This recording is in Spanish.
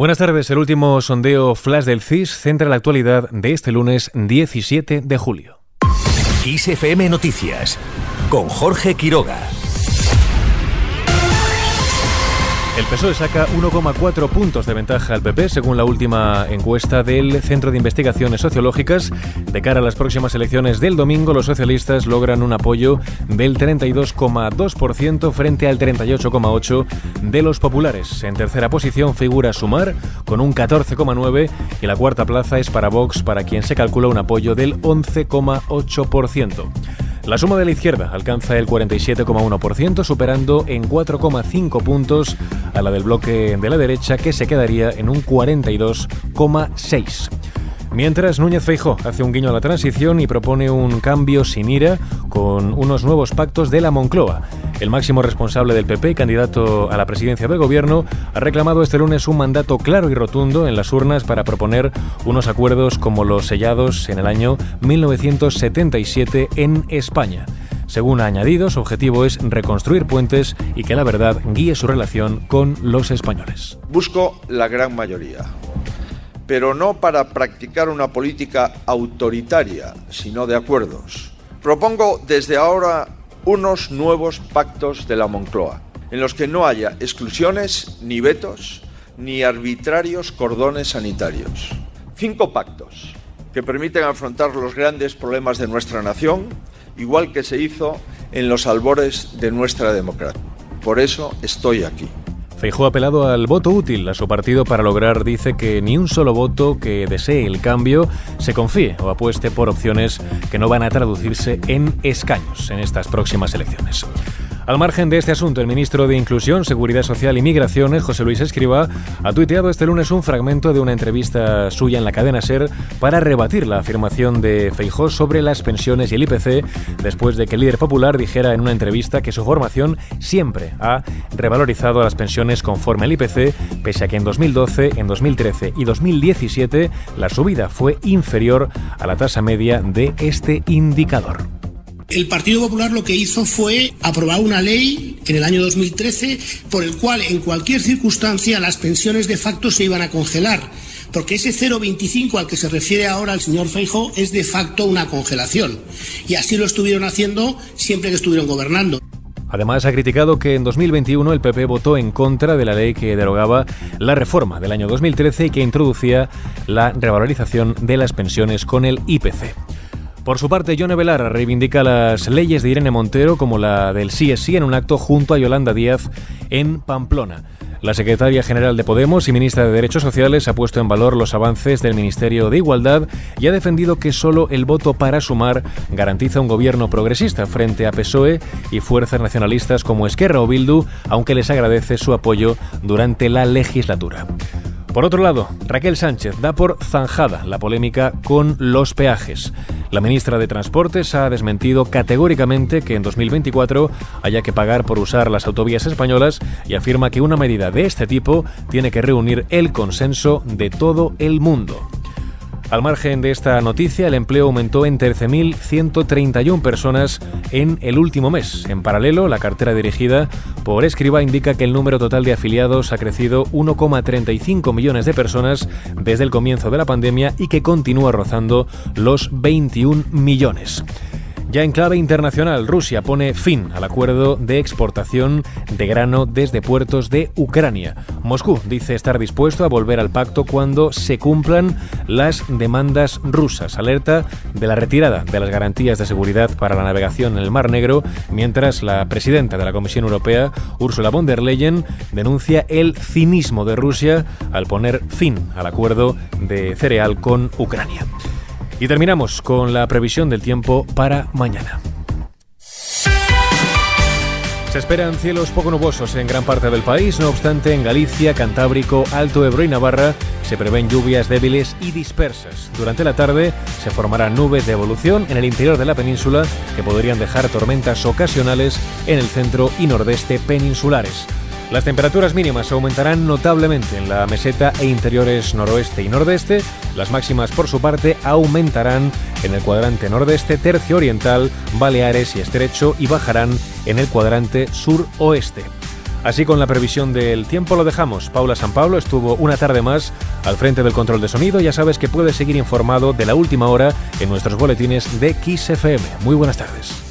Buenas tardes. El último sondeo Flash del CIS centra la actualidad de este lunes 17 de julio. XFM Noticias con Jorge Quiroga. El PSOE saca 1,4 puntos de ventaja al PP según la última encuesta del Centro de Investigaciones Sociológicas. De cara a las próximas elecciones del domingo, los socialistas logran un apoyo del 32,2% frente al 38,8% de los populares. En tercera posición figura Sumar con un 14,9% y la cuarta plaza es para Vox para quien se calcula un apoyo del 11,8%. La suma de la izquierda alcanza el 47,1%, superando en 4,5 puntos a la del bloque de la derecha, que se quedaría en un 42,6%. Mientras Núñez Feijó hace un guiño a la transición y propone un cambio sin ira con unos nuevos pactos de la Moncloa. El máximo responsable del PP, candidato a la presidencia del gobierno, ha reclamado este lunes un mandato claro y rotundo en las urnas para proponer unos acuerdos como los sellados en el año 1977 en España. Según ha añadido, su objetivo es reconstruir puentes y que la verdad guíe su relación con los españoles. Busco la gran mayoría pero no para practicar una política autoritaria, sino de acuerdos. Propongo desde ahora unos nuevos pactos de la Moncloa, en los que no haya exclusiones ni vetos, ni arbitrarios cordones sanitarios. Cinco pactos que permiten afrontar los grandes problemas de nuestra nación, igual que se hizo en los albores de nuestra democracia. Por eso estoy aquí. Feijó ha apelado al voto útil a su partido para lograr, dice, que ni un solo voto que desee el cambio se confíe o apueste por opciones que no van a traducirse en escaños en estas próximas elecciones. Al margen de este asunto, el ministro de Inclusión, Seguridad Social y Migraciones, José Luis Escriba, ha tuiteado este lunes un fragmento de una entrevista suya en la cadena SER para rebatir la afirmación de Feijó sobre las pensiones y el IPC, después de que el líder popular dijera en una entrevista que su formación siempre ha revalorizado las pensiones conforme al IPC, pese a que en 2012, en 2013 y 2017 la subida fue inferior a la tasa media de este indicador. El Partido Popular lo que hizo fue aprobar una ley en el año 2013 por el cual en cualquier circunstancia las pensiones de facto se iban a congelar, porque ese 0,25 al que se refiere ahora el señor Feijo es de facto una congelación. Y así lo estuvieron haciendo siempre que estuvieron gobernando. Además, ha criticado que en 2021 el PP votó en contra de la ley que derogaba la reforma del año 2013 y que introducía la revalorización de las pensiones con el IPC. Por su parte, Yone Belarra reivindica las leyes de Irene Montero como la del sí es sí en un acto junto a Yolanda Díaz en Pamplona. La secretaria general de Podemos y ministra de Derechos Sociales ha puesto en valor los avances del Ministerio de Igualdad y ha defendido que solo el voto para sumar garantiza un gobierno progresista frente a PSOE y fuerzas nacionalistas como Esquerra o Bildu, aunque les agradece su apoyo durante la legislatura. Por otro lado, Raquel Sánchez da por zanjada la polémica con los peajes. La ministra de Transportes ha desmentido categóricamente que en 2024 haya que pagar por usar las autovías españolas y afirma que una medida de este tipo tiene que reunir el consenso de todo el mundo. Al margen de esta noticia, el empleo aumentó en 13.131 personas en el último mes. En paralelo, la cartera dirigida por Escriba indica que el número total de afiliados ha crecido 1,35 millones de personas desde el comienzo de la pandemia y que continúa rozando los 21 millones. Ya en clave internacional, Rusia pone fin al acuerdo de exportación de grano desde puertos de Ucrania. Moscú dice estar dispuesto a volver al pacto cuando se cumplan las demandas rusas. Alerta de la retirada de las garantías de seguridad para la navegación en el Mar Negro, mientras la presidenta de la Comisión Europea, Ursula von der Leyen, denuncia el cinismo de Rusia al poner fin al acuerdo de cereal con Ucrania. Y terminamos con la previsión del tiempo para mañana. Se esperan cielos poco nubosos en gran parte del país, no obstante en Galicia, Cantábrico, Alto Ebro y Navarra se prevén lluvias débiles y dispersas. Durante la tarde se formarán nubes de evolución en el interior de la península que podrían dejar tormentas ocasionales en el centro y nordeste peninsulares. Las temperaturas mínimas aumentarán notablemente en la meseta e interiores noroeste y nordeste. Las máximas, por su parte, aumentarán en el cuadrante nordeste, tercio oriental, Baleares y Estrecho y bajarán en el cuadrante suroeste. Así con la previsión del tiempo lo dejamos. Paula San Pablo estuvo una tarde más al frente del control de sonido. Ya sabes que puedes seguir informado de la última hora en nuestros boletines de XFM. Muy buenas tardes.